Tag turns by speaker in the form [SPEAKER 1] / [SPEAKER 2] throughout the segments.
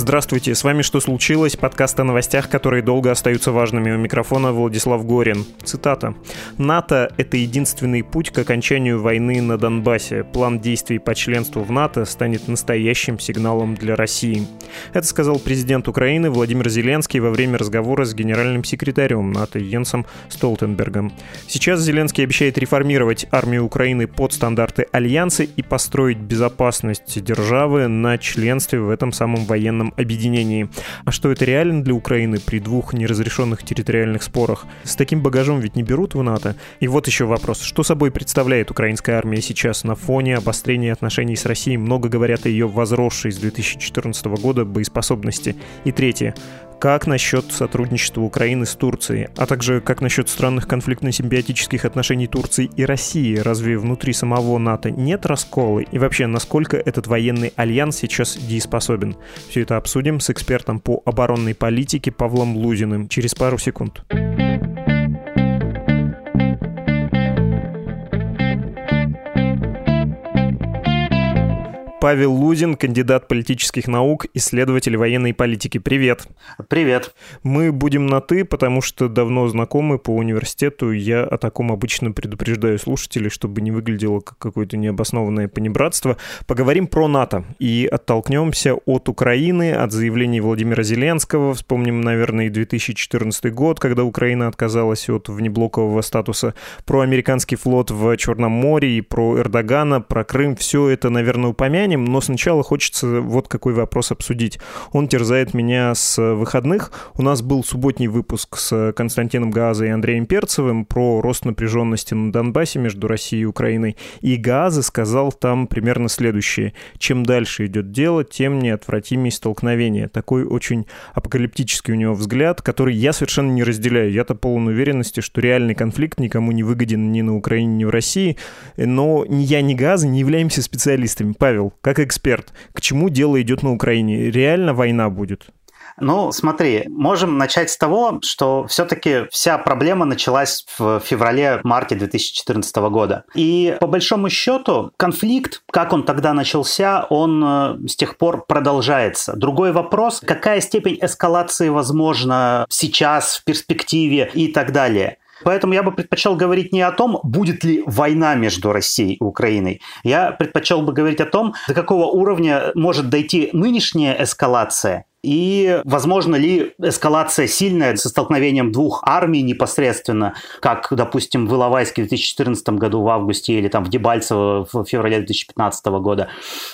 [SPEAKER 1] Здравствуйте, с вами «Что случилось?» Подкаст о новостях, которые долго остаются важными. У микрофона Владислав Горин. Цитата. «НАТО — это единственный путь к окончанию войны на Донбассе. План действий по членству в НАТО станет настоящим сигналом для России». Это сказал президент Украины Владимир Зеленский во время разговора с генеральным секретарем НАТО Йенсом Столтенбергом. Сейчас Зеленский обещает реформировать армию Украины под стандарты Альянса и построить безопасность державы на членстве в этом самом военном военном объединении. А что это реально для Украины при двух неразрешенных территориальных спорах? С таким багажом ведь не берут в НАТО. И вот еще вопрос. Что собой представляет украинская армия сейчас на фоне обострения отношений с Россией? Много говорят о ее возросшей с 2014 года боеспособности. И третье. Как насчет сотрудничества Украины с Турцией? А также как насчет странных конфликтно-симбиотических отношений Турции и России? Разве внутри самого НАТО нет раскола? И вообще, насколько этот военный альянс сейчас дееспособен? Все это обсудим с экспертом по оборонной политике Павлом Лузиным через пару секунд. Павел Лузин, кандидат политических наук, исследователь военной политики. Привет.
[SPEAKER 2] Привет.
[SPEAKER 1] Мы будем на «ты», потому что давно знакомы по университету. Я о таком обычно предупреждаю слушателей, чтобы не выглядело как какое-то необоснованное понебратство. Поговорим про НАТО и оттолкнемся от Украины, от заявлений Владимира Зеленского. Вспомним, наверное, и 2014 год, когда Украина отказалась от внеблокового статуса, про американский флот в Черном море и про Эрдогана, про Крым. Все это, наверное, упомянем упомянем, но сначала хочется вот какой вопрос обсудить. Он терзает меня с выходных. У нас был субботний выпуск с Константином Газой и Андреем Перцевым про рост напряженности на Донбассе между Россией и Украиной. И Газа сказал там примерно следующее. Чем дальше идет дело, тем неотвратимее столкновение. Такой очень апокалиптический у него взгляд, который я совершенно не разделяю. Я-то полон уверенности, что реальный конфликт никому не выгоден ни на Украине, ни в России. Но ни я, ни Газа не являемся специалистами. Павел, как эксперт, к чему дело идет на Украине? Реально война будет?
[SPEAKER 2] Ну, смотри, можем начать с того, что все-таки вся проблема началась в феврале-марте 2014 года. И по большому счету конфликт, как он тогда начался, он э, с тех пор продолжается. Другой вопрос, какая степень эскалации возможна сейчас, в перспективе и так далее. Поэтому я бы предпочел говорить не о том, будет ли война между Россией и Украиной. Я предпочел бы говорить о том, до какого уровня может дойти нынешняя эскалация и возможно ли эскалация сильная со столкновением двух армий непосредственно, как, допустим, в Иловайске в 2014 году в августе или там в Дебальцево в феврале 2015 года?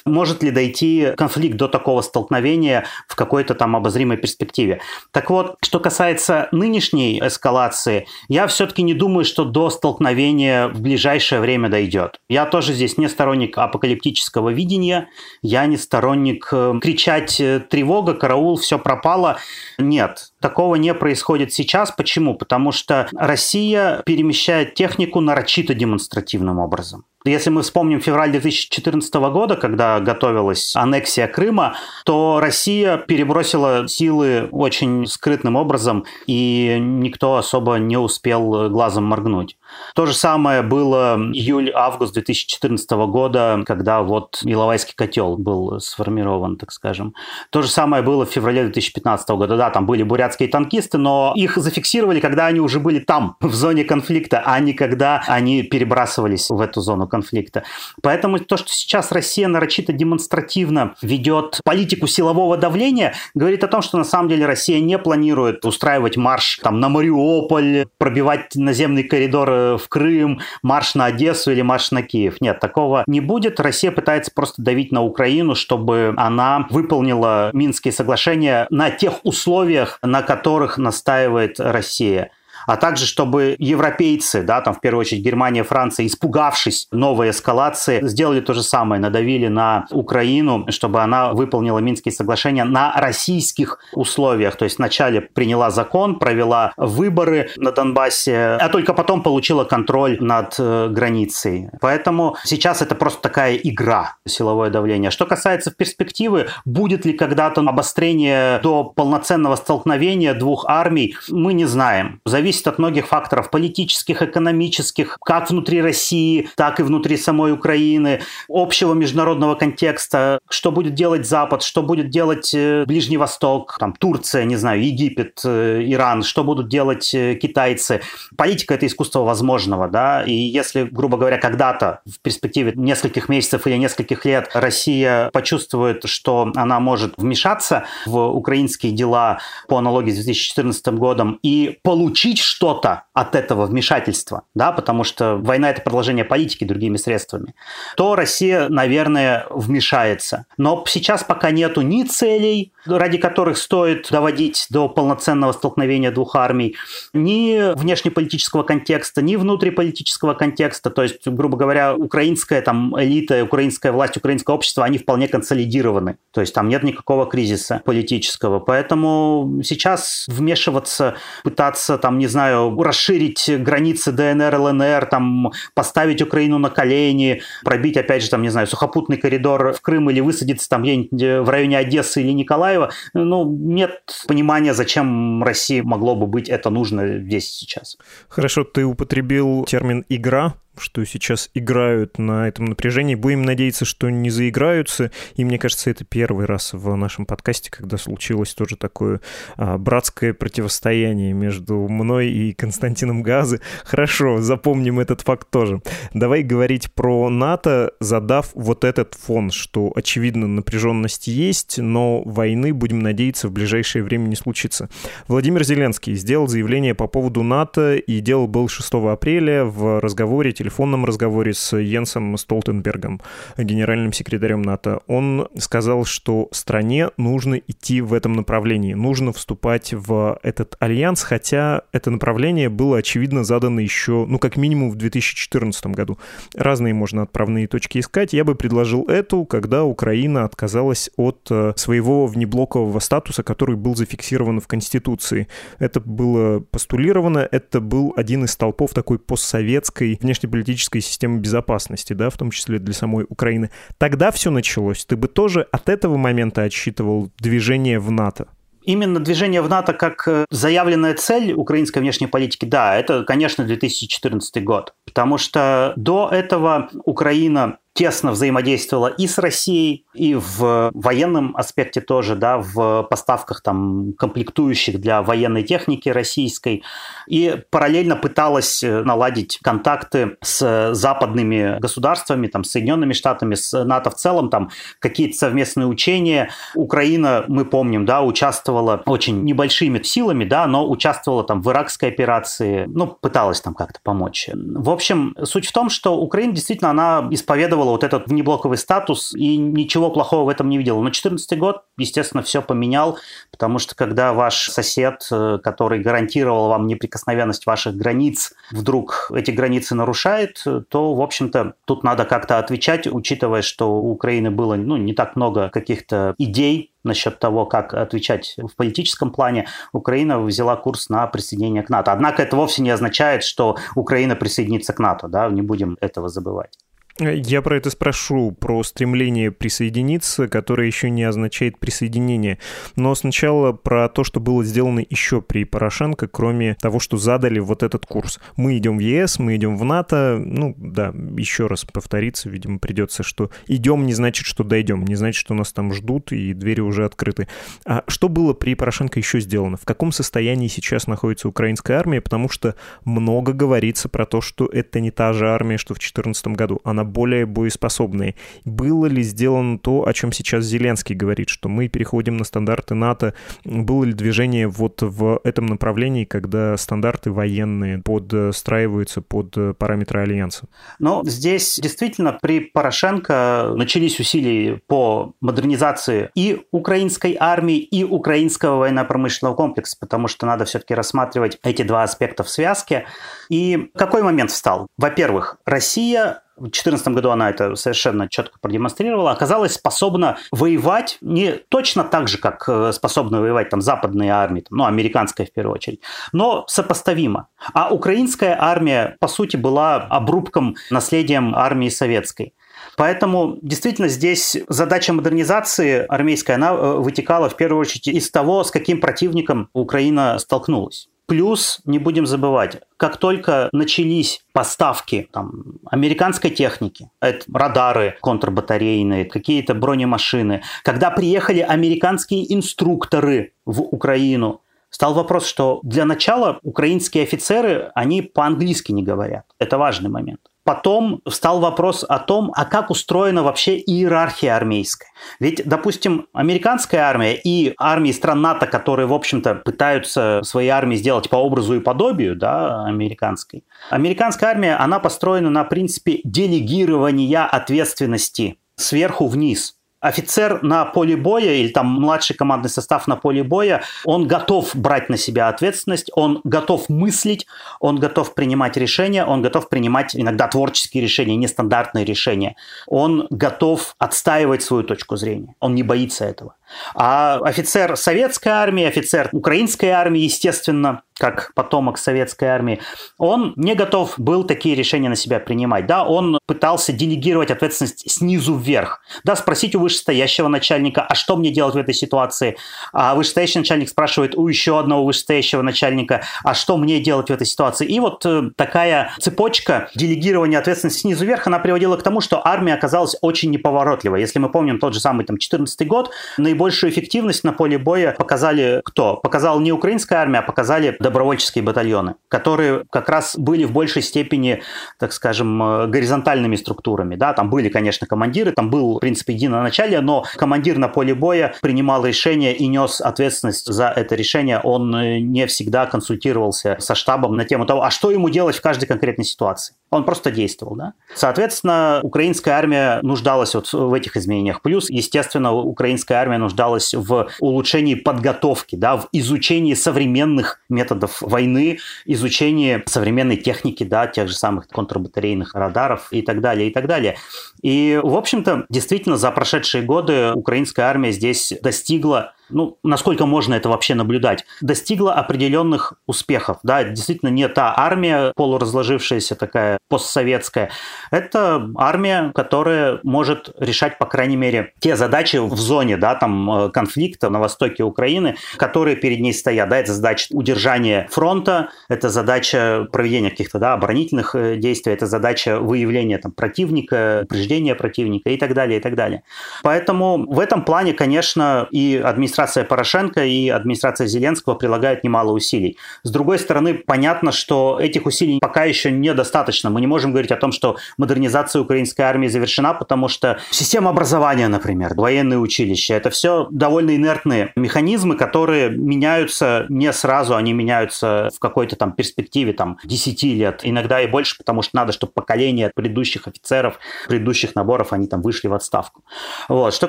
[SPEAKER 2] Может ли дойти конфликт до такого столкновения в какой-то там обозримой перспективе? Так вот, что касается нынешней эскалации, я все-таки не думаю, что до столкновения в ближайшее время дойдет. Я тоже здесь не сторонник апокалиптического видения, я не сторонник э, кричать э, тревога, караул караул, все пропало. Нет, такого не происходит сейчас. Почему? Потому что Россия перемещает технику нарочито демонстративным образом. Если мы вспомним февраль 2014 года, когда готовилась аннексия Крыма, то Россия перебросила силы очень скрытным образом, и никто особо не успел глазом моргнуть. То же самое было июль-август 2014 года, когда вот Иловайский котел был сформирован, так скажем. То же самое было в феврале 2015 года. Да, там были бурятские танкисты, но их зафиксировали, когда они уже были там, в зоне конфликта, а не когда они перебрасывались в эту зону конфликта. Поэтому то, что сейчас Россия нарочито демонстративно ведет политику силового давления, говорит о том, что на самом деле Россия не планирует устраивать марш там, на Мариуполь, пробивать наземный коридор в Крым, марш на Одессу или марш на Киев. Нет, такого не будет. Россия пытается просто давить на Украину, чтобы она выполнила Минские соглашения на тех условиях, на которых настаивает Россия а также чтобы европейцы, да, там в первую очередь Германия, Франция, испугавшись новой эскалации, сделали то же самое, надавили на Украину, чтобы она выполнила Минские соглашения на российских условиях. То есть вначале приняла закон, провела выборы на Донбассе, а только потом получила контроль над э, границей. Поэтому сейчас это просто такая игра, силовое давление. Что касается перспективы, будет ли когда-то обострение до полноценного столкновения двух армий, мы не знаем. Зависит зависит от многих факторов политических, экономических, как внутри России, так и внутри самой Украины, общего международного контекста, что будет делать Запад, что будет делать э, Ближний Восток, там, Турция, не знаю, Египет, э, Иран, что будут делать э, китайцы. Политика – это искусство возможного, да, и если, грубо говоря, когда-то в перспективе нескольких месяцев или нескольких лет Россия почувствует, что она может вмешаться в украинские дела по аналогии с 2014 годом и получить что-то от этого вмешательства, да, потому что война – это продолжение политики другими средствами, то Россия, наверное, вмешается. Но сейчас пока нету ни целей, ради которых стоит доводить до полноценного столкновения двух армий, ни внешнеполитического контекста, ни внутриполитического контекста. То есть, грубо говоря, украинская там элита, украинская власть, украинское общество, они вполне консолидированы. То есть там нет никакого кризиса политического. Поэтому сейчас вмешиваться, пытаться там, не знаю, расширить границы ДНР, ЛНР, там поставить Украину на колени, пробить, опять же, там, не знаю, сухопутный коридор в Крым или высадиться там где-нибудь в районе Одессы или Николаева, ну, нет понимания, зачем России могло бы быть это нужно здесь сейчас.
[SPEAKER 1] Хорошо, ты употребил термин «игра», что сейчас играют на этом напряжении. Будем надеяться, что не заиграются. И мне кажется, это первый раз в нашем подкасте, когда случилось тоже такое а, братское противостояние между мной и Константином Газы. Хорошо, запомним этот факт тоже. Давай говорить про НАТО, задав вот этот фон, что, очевидно, напряженность есть, но войны, будем надеяться, в ближайшее время не случится. Владимир Зеленский сделал заявление по поводу НАТО и делал был 6 апреля в разговоре телефонном разговоре с Йенсом Столтенбергом, генеральным секретарем НАТО, он сказал, что стране нужно идти в этом направлении, нужно вступать в этот альянс, хотя это направление было, очевидно, задано еще, ну, как минимум в 2014 году. Разные можно отправные точки искать. Я бы предложил эту, когда Украина отказалась от э, своего внеблокового статуса, который был зафиксирован в Конституции. Это было постулировано, это был один из столпов такой постсоветской внешнеполитической политической системы безопасности, да, в том числе для самой Украины. Тогда все началось. Ты бы тоже от этого момента отсчитывал движение в НАТО?
[SPEAKER 2] Именно движение в НАТО как э, заявленная цель украинской внешней политики, да, это, конечно, 2014 год. Потому что до этого Украина тесно взаимодействовала и с Россией, и в военном аспекте тоже, да, в поставках там комплектующих для военной техники российской, и параллельно пыталась э, наладить контакты с западными государствами, там, с Соединенными Штатами, с НАТО в целом, там, какие-то совместные учения. Украина, мы помним, да, участвовала очень небольшими силами, да, но участвовала там в иракской операции, ну, пыталась там как-то помочь. В общем, суть в том, что Украина действительно, она исповедовала вот этот внеблоковый статус и ничего плохого в этом не видела. Но 2014 год, естественно, все поменял, потому что когда ваш сосед, э, который гарантировал вам неприкосновенность ваших границ, вдруг эти границы нарушает, то, в общем-то, тут надо как-то отвечать, учитывая, что у Украины было ну, не так много каких-то идей насчет того, как отвечать в политическом плане, Украина взяла курс на присоединение к НАТО. Однако это вовсе не означает, что Украина присоединится к НАТО, да, не будем этого забывать.
[SPEAKER 1] Я про это спрошу, про стремление присоединиться, которое еще не означает присоединение. Но сначала про то, что было сделано еще при Порошенко, кроме того, что задали вот этот курс. Мы идем в ЕС, мы идем в НАТО. Ну, да, еще раз повториться, видимо, придется, что идем не значит, что дойдем, не значит, что нас там ждут и двери уже открыты. А что было при Порошенко еще сделано? В каком состоянии сейчас находится украинская армия? Потому что много говорится про то, что это не та же армия, что в 2014 году. Она более боеспособные. Было ли сделано то, о чем сейчас Зеленский говорит, что мы переходим на стандарты НАТО? Было ли движение вот в этом направлении, когда стандарты военные подстраиваются под параметры Альянса?
[SPEAKER 2] Ну, здесь действительно при Порошенко начались усилия по модернизации и украинской армии, и украинского военно-промышленного комплекса, потому что надо все-таки рассматривать эти два аспекта в связке. И какой момент встал? Во-первых, Россия в 2014 году она это совершенно четко продемонстрировала, оказалась способна воевать не точно так же, как э, способны воевать там западные армии, там, ну, американская в первую очередь, но сопоставимо. А украинская армия, по сути, была обрубком, наследием армии советской. Поэтому действительно здесь задача модернизации армейской, она э, вытекала в первую очередь из того, с каким противником Украина столкнулась. Плюс, не будем забывать, как только начались поставки там, американской техники, это радары контрбатарейные, какие-то бронемашины, когда приехали американские инструкторы в Украину, стал вопрос, что для начала украинские офицеры, они по-английски не говорят. Это важный момент. Потом встал вопрос о том, а как устроена вообще иерархия армейская. Ведь, допустим, американская армия и армии стран НАТО, которые, в общем-то, пытаются свои армии сделать по образу и подобию да, американской, американская армия, она построена на принципе делегирования ответственности сверху вниз офицер на поле боя или там младший командный состав на поле боя, он готов брать на себя ответственность, он готов мыслить, он готов принимать решения, он готов принимать иногда творческие решения, нестандартные решения. Он готов отстаивать свою точку зрения. Он не боится этого. А офицер советской армии, офицер украинской армии, естественно, как потомок советской армии, он не готов был такие решения на себя принимать. Да, он пытался делегировать ответственность снизу вверх. Да, спросить у вышестоящего начальника, а что мне делать в этой ситуации? А вышестоящий начальник спрашивает у еще одного вышестоящего начальника, а что мне делать в этой ситуации? И вот э, такая цепочка делегирования ответственности снизу вверх, она приводила к тому, что армия оказалась очень неповоротливой. Если мы помним тот же самый там 14 год, наибольшую эффективность на поле боя показали кто? Показала не украинская армия, а показали добровольческие батальоны, которые как раз были в большей степени, так скажем, э, горизонтальными структурами. Да? Там были, конечно, командиры, там был принцип единоначалия, но командир на поле боя принимал решение и нес ответственность за это решение. Он э, не всегда консультировался со штабом на тему того, а что ему делать в каждой конкретной ситуации. Он просто действовал, да. Соответственно, украинская армия нуждалась вот в этих изменениях. Плюс, естественно, украинская армия нуждалась в улучшении подготовки, да, в изучении современных методов войны, изучении современной техники, да, тех же самых контрбатарейных радаров и так далее, и так далее. И, в общем-то, действительно, за прошедшие годы украинская армия здесь достигла ну, насколько можно это вообще наблюдать, достигла определенных успехов. Да, действительно не та армия полуразложившаяся такая постсоветская. Это армия, которая может решать, по крайней мере, те задачи в зоне, да, там э, конфликта на востоке Украины, которые перед ней стоят. Да, это задача удержания фронта, это задача проведения каких-то, да, оборонительных э, действий, это задача выявления там противника, упреждения противника и так далее, и так далее. Поэтому в этом плане, конечно, и администрация администрация Порошенко и администрация Зеленского прилагают немало усилий. С другой стороны, понятно, что этих усилий пока еще недостаточно. Мы не можем говорить о том, что модернизация украинской армии завершена, потому что система образования, например, военные училища, это все довольно инертные механизмы, которые меняются не сразу, они меняются в какой-то там перспективе там 10 лет, иногда и больше, потому что надо, чтобы поколение предыдущих офицеров, предыдущих наборов, они там вышли в отставку. Вот. Что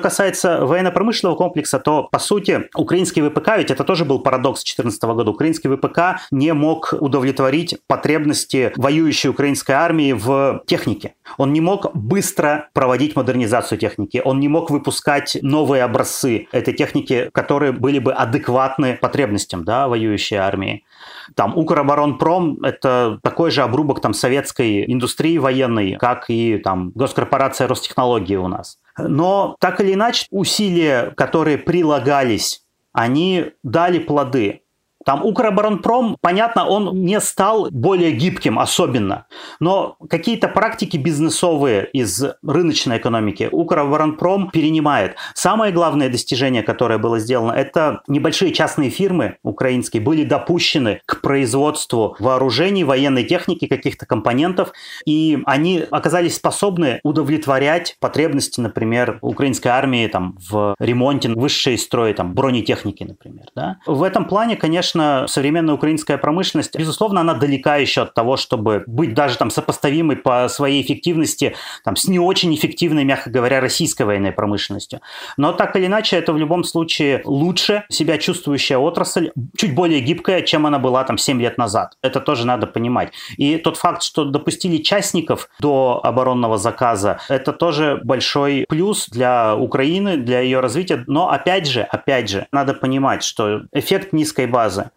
[SPEAKER 2] касается военно-промышленного комплекса, то, по сути, сути, украинский ВПК, ведь это тоже был парадокс 2014 года, украинский ВПК не мог удовлетворить потребности воюющей украинской армии в технике. Он не мог быстро проводить модернизацию техники, он не мог выпускать новые образцы этой техники, которые были бы адекватны потребностям да, воюющей армии. Там Укроборонпром – это такой же обрубок там, советской индустрии военной, как и там госкорпорация Ростехнологии у нас. Но так или иначе, усилия, которые прилагались, они дали плоды. Там Укроборонпром, понятно, он не стал более гибким особенно, но какие-то практики бизнесовые из рыночной экономики Укроборонпром перенимает. Самое главное достижение, которое было сделано, это небольшие частные фирмы украинские были допущены к производству вооружений, военной техники, каких-то компонентов, и они оказались способны удовлетворять потребности, например, украинской армии там, в ремонте высшей строя, там, бронетехники, например. Да? В этом плане, конечно, конечно, современная украинская промышленность, безусловно, она далека еще от того, чтобы быть даже там сопоставимой по своей эффективности там, с не очень эффективной, мягко говоря, российской военной промышленностью. Но так или иначе, это в любом случае лучше себя чувствующая отрасль, чуть более гибкая, чем она была там 7 лет назад. Это тоже надо понимать. И тот факт, что допустили частников до оборонного заказа, это тоже большой плюс для Украины, для ее развития. Но опять же, опять же, надо понимать, что эффект низкой базы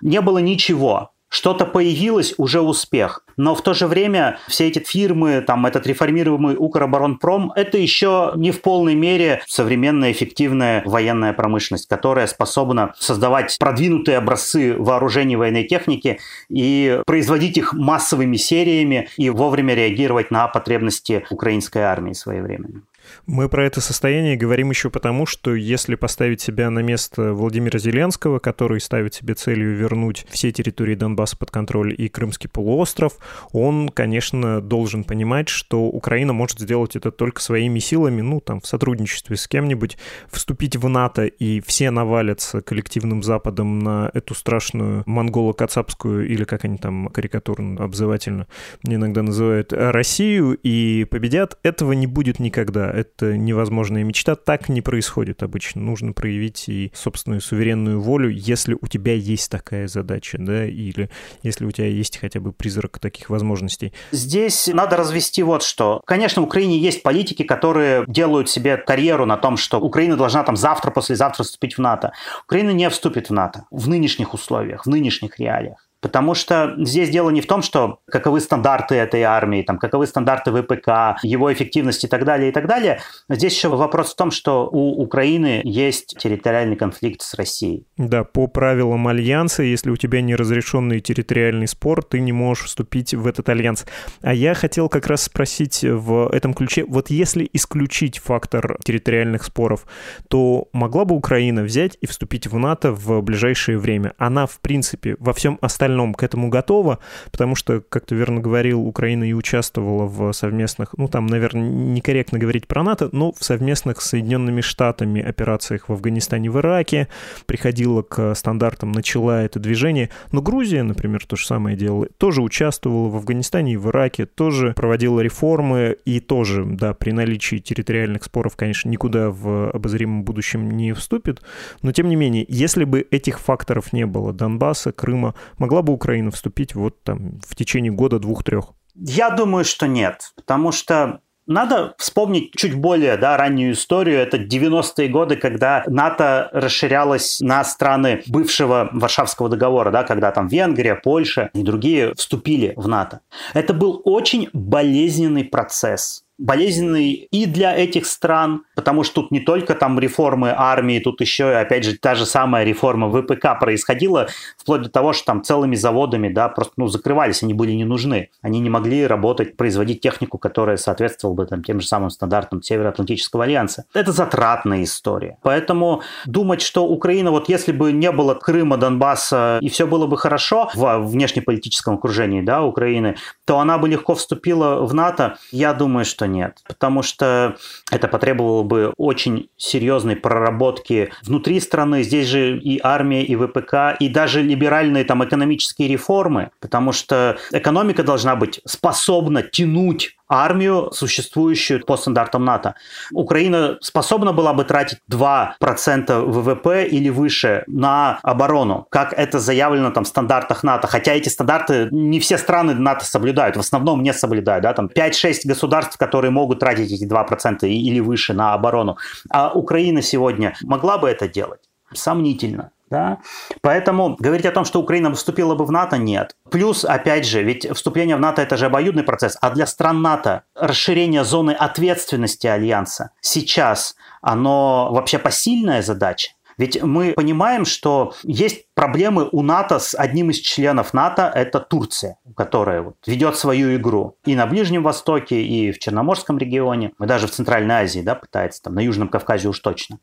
[SPEAKER 2] не было ничего что-то появилось, уже успех. Но в то же время все эти фирмы, там этот реформируемый Укроборонпром, это еще не в полной мере современная эффективная военная промышленность, которая способна создавать продвинутые образцы вооружений военной техники и производить их массовыми сериями и вовремя реагировать на потребности украинской армии своевременно.
[SPEAKER 1] Мы про это состояние говорим еще потому, что если поставить себя на место Владимира Зеленского, который ставит себе целью вернуть все территории Донбасса под контроль и Крымский полуостров, он, конечно, должен понимать, что Украина может сделать это только своими силами, ну, там, в сотрудничестве с кем-нибудь, вступить в НАТО, и все навалятся коллективным Западом на эту страшную монголо-кацапскую, или как они там карикатурно, обзывательно иногда называют, Россию, и победят, этого не будет никогда это невозможная мечта. Так не происходит обычно. Нужно проявить и собственную суверенную волю, если у тебя есть такая задача, да, или если у тебя есть хотя бы призрак таких возможностей.
[SPEAKER 2] Здесь надо развести вот что. Конечно, в Украине есть политики, которые делают себе карьеру на том, что Украина должна там завтра, послезавтра вступить в НАТО. Украина не вступит в НАТО в нынешних условиях, в нынешних реалиях. Потому что здесь дело не в том, что каковы стандарты этой армии, там, каковы стандарты ВПК, его эффективность и так далее, и так далее. Здесь еще вопрос в том, что у Украины есть территориальный конфликт с Россией.
[SPEAKER 1] Да, по правилам альянса, если у тебя неразрешенный территориальный спор, ты не можешь вступить в этот альянс. А я хотел как раз спросить в этом ключе, вот если исключить фактор территориальных споров, то могла бы Украина взять и вступить в НАТО в ближайшее время? Она, в принципе, во всем остальном остальном к этому готова, потому что, как ты верно говорил, Украина и участвовала в совместных, ну там, наверное, некорректно говорить про НАТО, но в совместных с Соединенными Штатами операциях в Афганистане, в Ираке, приходила к стандартам, начала это движение. Но Грузия, например, то же самое делала, тоже участвовала в Афганистане и в Ираке, тоже проводила реформы и тоже, да, при наличии территориальных споров, конечно, никуда в обозримом будущем не вступит, но тем не менее, если бы этих факторов не было, Донбасса, Крыма, могла могла бы Украина вступить вот там в течение года двух-трех?
[SPEAKER 2] Я думаю, что нет, потому что надо вспомнить чуть более да, раннюю историю. Это 90-е годы, когда НАТО расширялось на страны бывшего Варшавского договора, да, когда там Венгрия, Польша и другие вступили в НАТО. Это был очень болезненный процесс болезненный и для этих стран, потому что тут не только там реформы армии, тут еще, опять же, та же самая реформа ВПК происходила, вплоть до того, что там целыми заводами, да, просто, ну, закрывались, они были не нужны. Они не могли работать, производить технику, которая соответствовала бы там тем же самым стандартам Североатлантического альянса. Это затратная история. Поэтому думать, что Украина, вот если бы не было Крыма, Донбасса, и все было бы хорошо в внешнеполитическом окружении, да, Украины, то она бы легко вступила в НАТО, я думаю, что нет. Потому что это потребовало бы очень серьезной проработки внутри страны. Здесь же и армия, и ВПК, и даже либеральные там экономические реформы. Потому что экономика должна быть способна тянуть армию, существующую по стандартам НАТО. Украина способна была бы тратить 2% ВВП или выше на оборону, как это заявлено там в стандартах НАТО. Хотя эти стандарты не все страны НАТО соблюдают, в основном не соблюдают. Да? Там 5-6 государств, которые могут тратить эти 2% или выше на оборону. А Украина сегодня могла бы это делать? Сомнительно. Да? Поэтому говорить о том, что Украина вступила бы в НАТО, нет. Плюс, опять же, ведь вступление в НАТО – это же обоюдный процесс, а для стран НАТО расширение зоны ответственности Альянса сейчас, оно вообще посильная задача. Ведь мы понимаем, что есть проблемы у НАТО с одним из членов НАТО, это Турция, которая вот ведет свою игру и на Ближнем Востоке, и в Черноморском регионе, и даже в Центральной Азии, да, пытается, там, на Южном Кавказе уж точно.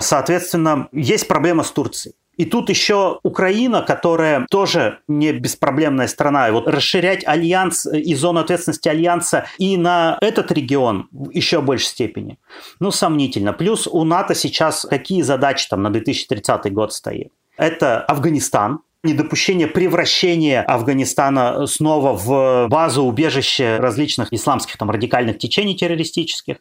[SPEAKER 2] Соответственно, есть проблема с Турцией. И тут еще Украина, которая тоже не беспроблемная страна. И вот расширять альянс и зону ответственности альянса и на этот регион в еще большей степени, ну, сомнительно. Плюс у НАТО сейчас какие задачи там на 2030 год стоит? Это Афганистан, недопущение превращения Афганистана снова в базу убежища различных исламских там радикальных течений террористических.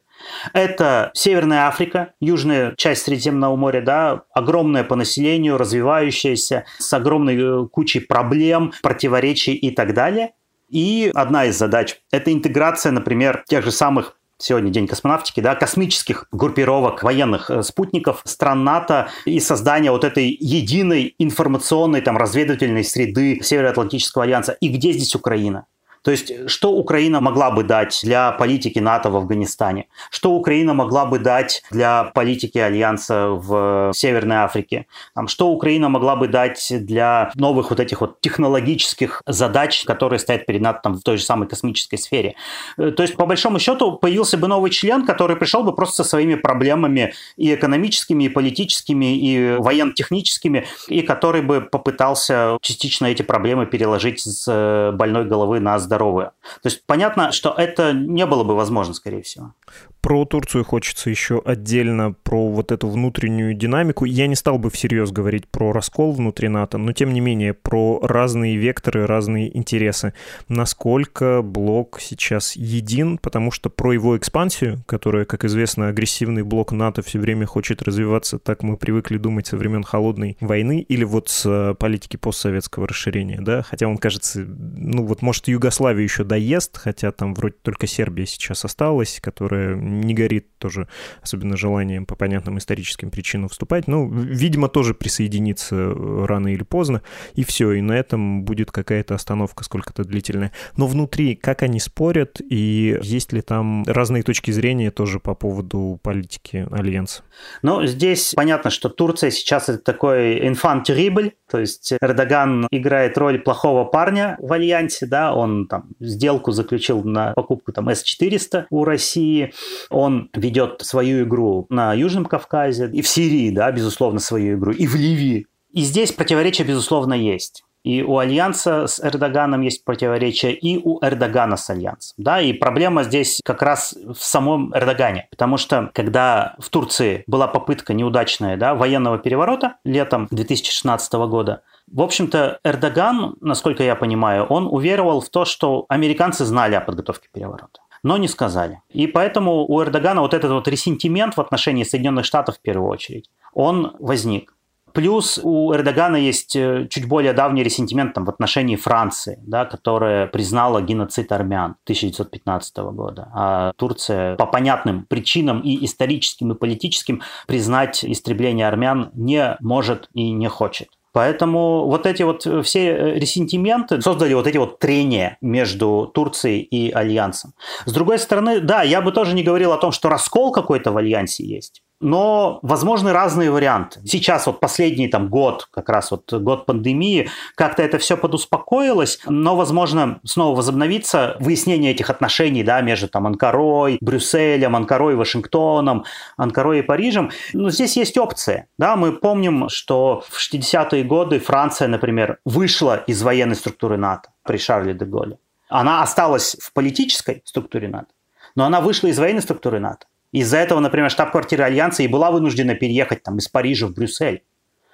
[SPEAKER 2] Это Северная Африка, южная часть Средиземного моря, да, огромная по населению, развивающаяся, с огромной э, кучей проблем, противоречий и так далее. И одна из задач – это интеграция, например, тех же самых сегодня день космонавтики, да, космических группировок военных э, спутников стран НАТО и создания вот этой единой информационной там разведывательной среды Североатлантического альянса. И где здесь Украина? То есть, что Украина могла бы дать для политики НАТО в Афганистане? Что Украина могла бы дать для политики Альянса в Северной Африке? Что Украина могла бы дать для новых вот этих вот технологических задач, которые стоят перед НАТО там, в той же самой космической сфере? Э, то есть, по большому счету, появился бы новый член, который пришел бы просто со своими проблемами и экономическими, и политическими, и военно-техническими, и который бы попытался частично эти проблемы переложить с э, больной головы на здоровые. То есть понятно, что это не было бы возможно, скорее всего.
[SPEAKER 1] Про Турцию хочется еще отдельно про вот эту внутреннюю динамику. Я не стал бы всерьез говорить про раскол внутри НАТО, но тем не менее про разные векторы, разные интересы. Насколько блок сейчас един, потому что про его экспансию, которая, как известно, агрессивный блок НАТО все время хочет развиваться, так мы привыкли думать со времен Холодной войны или вот с э, политики постсоветского расширения, да, хотя он кажется, ну вот может Югославию еще доест, хотя там вроде только Сербия сейчас осталась, которая не горит тоже особенно желанием по понятным историческим причинам вступать. Ну, видимо, тоже присоединиться э, рано или поздно, и все, и на этом будет какая-то остановка сколько-то длительная. Но внутри, как они спорят, и есть ли там разные точки зрения тоже по поводу политики Альянса?
[SPEAKER 2] Ну, здесь понятно, что Турция сейчас это такой terrible, то есть Эрдоган играет роль плохого парня в Альянсе, да, он там сделку заключил на покупку там С-400 у России, он ведет свою игру на Южном Кавказе и в Сирии, да, безусловно, свою игру, и в Ливии. И здесь противоречия, безусловно, есть. И у Альянса с Эрдоганом есть противоречия, и у Эрдогана с Альянсом. Да? И проблема здесь как раз в самом Эрдогане. Потому что когда в Турции была попытка неудачная да, военного переворота летом 2016 года, в общем-то, Эрдоган, насколько я понимаю, он уверовал в то, что американцы знали о подготовке переворота но не сказали. И поэтому у Эрдогана вот этот вот ресентимент в отношении Соединенных Штатов в первую очередь, он возник. Плюс у Эрдогана есть э, чуть более давний ресентимент там, в отношении Франции, да, которая признала геноцид армян 1915 года. А Турция по понятным причинам и историческим, и политическим признать истребление армян не может и не хочет. Поэтому вот эти вот э, все э, ресентименты создали вот эти вот трения между Турцией и Альянсом. С другой стороны, да, я бы тоже не говорил о том, что раскол какой-то в Альянсе есть но возможны разные варианты. Сейчас вот последний там год, как раз вот год пандемии, как-то это все подуспокоилось, но, возможно, снова возобновится выяснение этих отношений, да, между там Анкарой, Брюсселем, Анкарой, Вашингтооном, Анкарой и Парижем. Но здесь есть опции, да, мы помним, что в 60-е годы Франция, например, вышла из военной структуры НАТО при Шарле де Голле. Она осталась в политической структуре НАТО, но она вышла из военной структуры НАТО. Из-за этого, например, штаб-квартира Альянса и была вынуждена переехать там, из Парижа в Брюссель.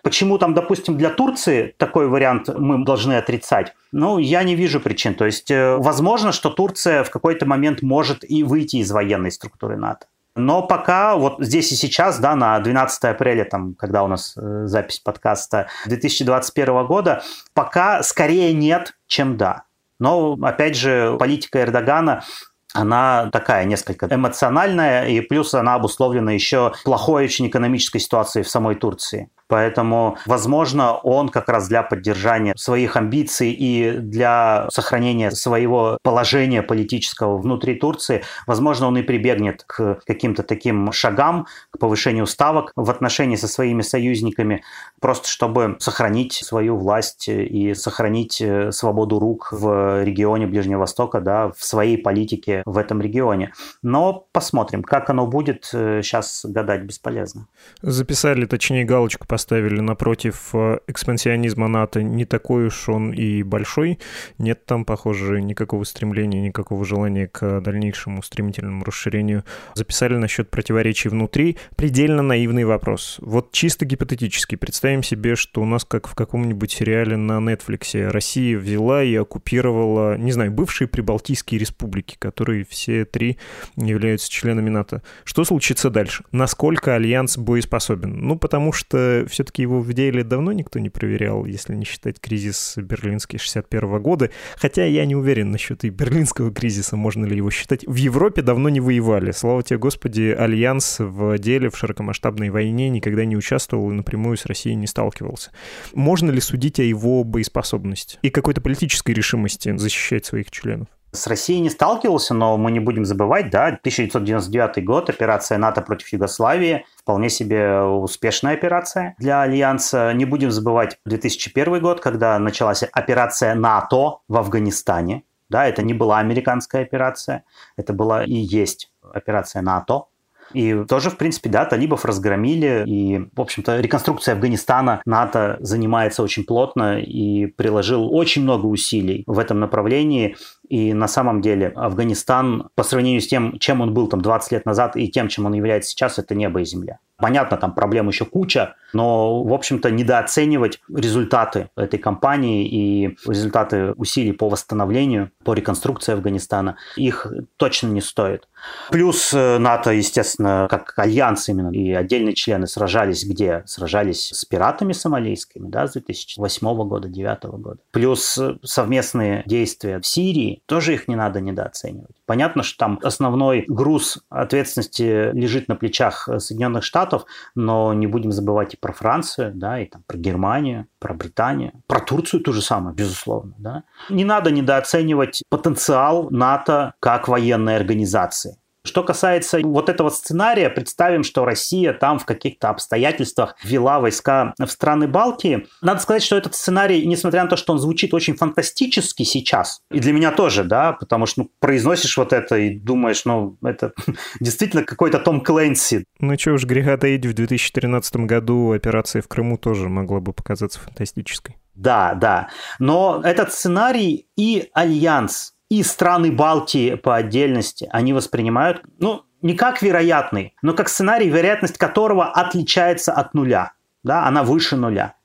[SPEAKER 2] Почему там, допустим, для Турции такой вариант мы должны отрицать? Ну, я не вижу причин. То есть, э, возможно, что Турция в какой-то момент может и выйти из военной структуры НАТО. Но пока вот здесь и сейчас, да, на 12 апреля, там, когда у нас э, запись подкаста 2021 года, пока скорее нет, чем да. Но, опять же, политика Эрдогана она такая несколько эмоциональная, и плюс она обусловлена еще плохой очень экономической ситуацией в самой Турции. Поэтому, возможно, он как раз для поддержания своих амбиций и для сохранения своего положения политического внутри Турции, возможно, он и прибегнет к каким-то таким шагам, к повышению ставок в отношении со своими союзниками, просто чтобы сохранить свою власть и сохранить э, свободу рук в регионе Ближнего Востока, да, в своей политике в этом регионе. Но посмотрим, как оно будет, сейчас э, гадать бесполезно.
[SPEAKER 1] Записали, точнее, галочку поставили напротив э, экспансионизма НАТО, не такой уж он и большой. Нет там, похоже, никакого стремления, никакого желания к дальнейшему стремительному расширению. Записали насчет противоречий внутри. Предельно наивный вопрос. Вот чисто гипотетически представим себе, что у нас, как в каком-нибудь сериале на Netflix, Россия взяла и оккупировала, не знаю, бывшие прибалтийские республики, которые все три являются членами НАТО. Что случится дальше? Насколько Альянс боеспособен? Ну, потому что все-таки его в деле давно никто не проверял, если не считать кризис берлинский 61 года. Хотя я не уверен насчет и берлинского кризиса, можно ли его считать. В Европе давно не воевали. Слава тебе, Господи, Альянс в деле в широкомасштабной войне никогда не участвовал и напрямую с Россией не сталкивался. Можно ли судить о его боеспособности и какой-то политической решимости защищать своих членов?
[SPEAKER 2] С Россией не сталкивался, но мы не будем забывать, да, 1999 год, операция НАТО против Югославии, вполне себе успешная операция для Альянса. Не будем забывать 2001 год, когда началась операция НАТО в Афганистане. Да, это не была американская операция, это была и есть операция НАТО. И тоже, в принципе, да, талибов разгромили, и, в общем-то, реконструкция Афганистана НАТО занимается очень плотно и приложил очень много усилий в этом направлении. И на самом деле Афганистан по сравнению с тем, чем он был там 20 лет назад и тем, чем он является сейчас, это небо и земля. Понятно, там проблем еще куча, но, в общем-то, недооценивать результаты этой кампании и результаты усилий по восстановлению, по реконструкции Афганистана, их точно не стоит. Плюс э, НАТО, естественно, как альянс именно, и отдельные члены сражались где? Сражались с пиратами сомалийскими, да, с 2008 года, 2009 года. Плюс э, совместные действия в Сирии, тоже их не надо недооценивать. Понятно, что там основной груз ответственности лежит на плечах э, Соединенных Штатов, но не будем забывать и про Францию, да, и там про Германию, про Британию, про Турцию ту же самое, безусловно, да. Не надо недооценивать потенциал НАТО как военной организации. Что касается вот этого сценария, представим, что Россия там в каких-то обстоятельствах ввела войска в страны Балтии. Надо сказать, что этот сценарий, несмотря на то, что он звучит очень фантастически сейчас, и для меня тоже, да, потому что ну, произносишь вот это и думаешь, ну, это действительно какой-то Том Клэнси.
[SPEAKER 1] Ну, что уж греха таить, в 2013 году операция в Крыму тоже могла бы показаться фантастической.
[SPEAKER 2] Да, да. Но этот сценарий и Альянс и страны Балтии по отдельности они воспринимают, ну, не как вероятный, но как сценарий, вероятность которого отличается от нуля. Да, она выше нуля.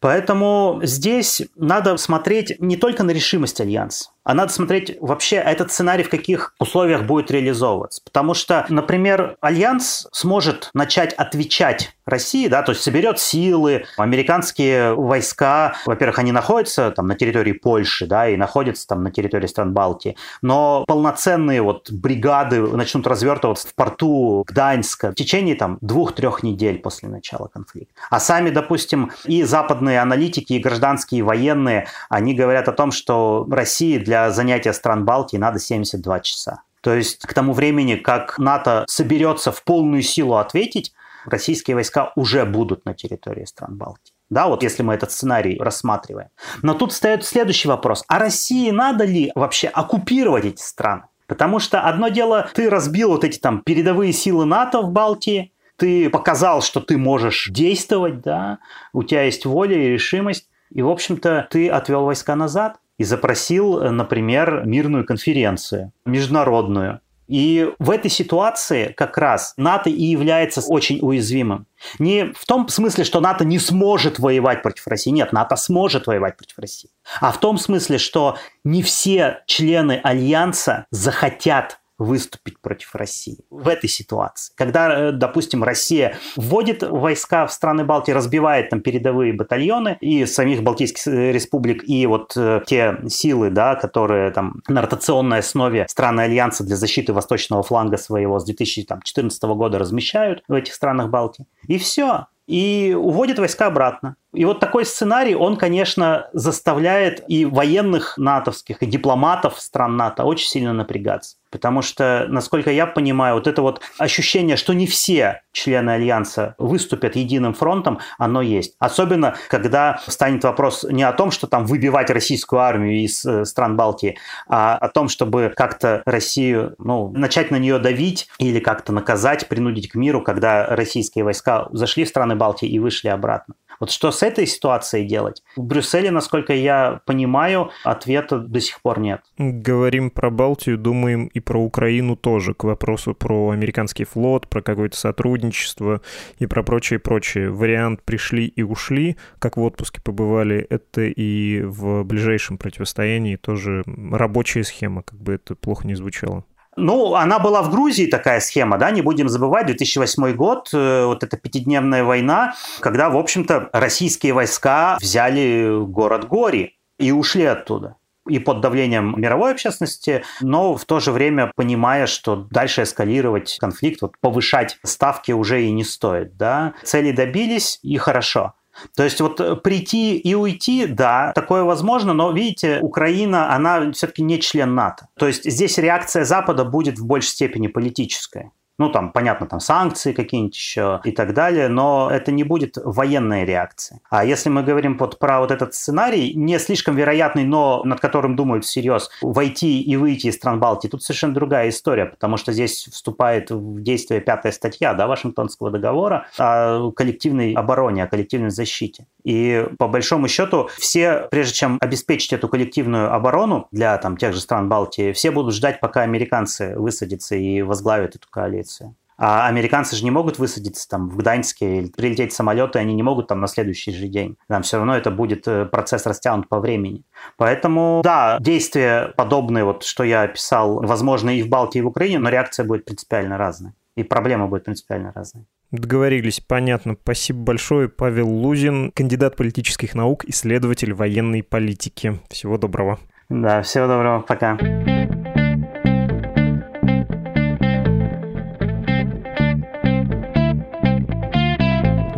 [SPEAKER 2] Поэтому здесь надо смотреть не только на решимость Альянса, а надо смотреть вообще этот сценарий в каких условиях будет реализовываться. Потому что, например, Альянс сможет начать отвечать России, да, то есть соберет силы, американские войска, во-первых, они находятся там на территории Польши, да, и находятся там на территории стран Балтии, но полноценные вот бригады начнут развертываться в порту Гданьска в течение там двух-трех недель после начала конфликта. А сами, допустим, и западные аналитики, и гражданские, и военные, они говорят о том, что России для занятия стран Балтии надо 72 часа. То есть к тому времени, как НАТО соберется в полную силу ответить, российские войска уже будут на территории стран Балтии. Да, вот если мы этот сценарий рассматриваем. Но тут встает следующий вопрос. А России надо ли вообще оккупировать эти страны? Потому что одно дело, ты разбил вот эти там передовые силы НАТО в Балтии, ты показал, что ты можешь действовать, да, у тебя есть воля и решимость, и, в общем-то, ты отвел войска назад и запросил, например, мирную конференцию, международную, и в этой ситуации как раз НАТО и является очень уязвимым. Не в том смысле, что НАТО не сможет воевать против России. Нет, НАТО сможет воевать против России. А в том смысле, что не все члены Альянса захотят выступить против России в этой ситуации. Когда, э, допустим, Россия вводит войска в страны Балтии, разбивает там передовые батальоны и самих Балтийских э, республик, и вот э, те силы, да, которые там на ротационной основе страны Альянса для защиты восточного фланга своего с 2014 года размещают в этих странах Балтии. И все и уводит войска обратно. И вот такой сценарий, он, конечно, заставляет и военных натовских, и дипломатов стран НАТО очень сильно напрягаться. Потому что, насколько я понимаю, вот это вот ощущение, что не все члены Альянса выступят единым фронтом, оно есть. Особенно, когда станет вопрос не о том, что там выбивать российскую армию из э, стран Балтии, а о том, чтобы как-то Россию, ну, начать на нее давить или как-то наказать, принудить к миру, когда российские войска зашли в страны Балтии и вышли обратно. Вот что с этой ситуацией делать? В Брюсселе, насколько я понимаю, ответа до сих пор нет.
[SPEAKER 1] Говорим про Балтию, думаем и про Украину тоже, к вопросу про американский флот, про какое-то сотрудничество и про прочее-прочее. Вариант «пришли и ушли», как в отпуске побывали, это и в ближайшем противостоянии тоже рабочая схема, как бы это плохо не звучало.
[SPEAKER 2] Ну, она была в Грузии, такая схема, да, не будем забывать, 2008 год, э, вот эта пятидневная война, когда, в общем-то, российские войска взяли город Гори и ушли оттуда и под давлением мировой общественности, но в то же время понимая, что дальше эскалировать конфликт, вот повышать ставки уже и не стоит. Да? Цели добились, и хорошо. То есть вот прийти и уйти, да, такое возможно, но видите, Украина, она все-таки не член НАТО. То есть здесь реакция Запада будет в большей степени политическая. Ну, там, понятно, там санкции какие-нибудь еще и так далее, но это не будет военной реакции. А если мы говорим вот про вот этот сценарий, не слишком вероятный, но над которым думают всерьез, войти и выйти из стран Балтии, тут совершенно другая история, потому что здесь вступает в действие пятая статья да, Вашингтонского договора о коллективной обороне, о коллективной защите. И по большому счету все, прежде чем обеспечить эту коллективную оборону для там, тех же стран Балтии, все будут ждать, пока американцы высадятся и возглавят эту коалицию коалицию. А американцы же не могут высадиться там в Гданьске или прилететь самолеты, они не могут там на следующий же день. Там все равно это будет э, процесс растянут по времени. Поэтому, да, действия подобные, вот что я описал, возможно и в Балтии, и в Украине, но реакция будет принципиально разная. И проблема будет принципиально разная.
[SPEAKER 1] Договорились, понятно. Спасибо большое. Павел Лузин, кандидат политических наук, исследователь военной политики. Всего доброго.
[SPEAKER 2] Да, всего доброго. Пока.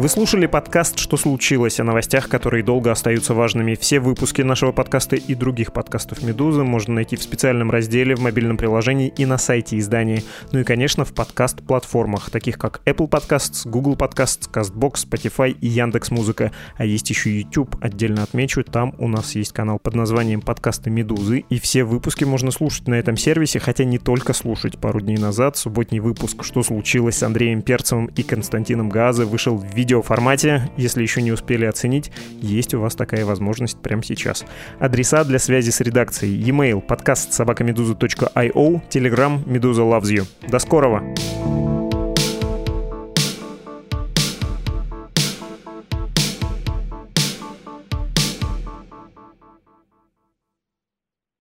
[SPEAKER 1] Вы слушали подкаст «Что случилось?» о новостях, которые долго остаются важными. Все выпуски нашего подкаста и других подкастов «Медузы» можно найти в специальном разделе в мобильном приложении и на сайте издания. Ну и, конечно, в подкаст-платформах, таких как Apple Podcasts, Google Podcasts, CastBox, Spotify и Яндекс Музыка. А есть еще YouTube, отдельно отмечу, там у нас есть канал под названием «Подкасты Медузы», и все выпуски можно слушать на этом сервисе, хотя не только слушать. Пару дней назад субботний выпуск «Что случилось?» с Андреем Перцевым и Константином Газы вышел в видео видеоформате. Если еще не успели оценить, есть у вас такая возможность прямо сейчас. Адреса для связи с редакцией. E-mail подкаст собакамедуза.io, Telegram Медуза loves you. До скорого!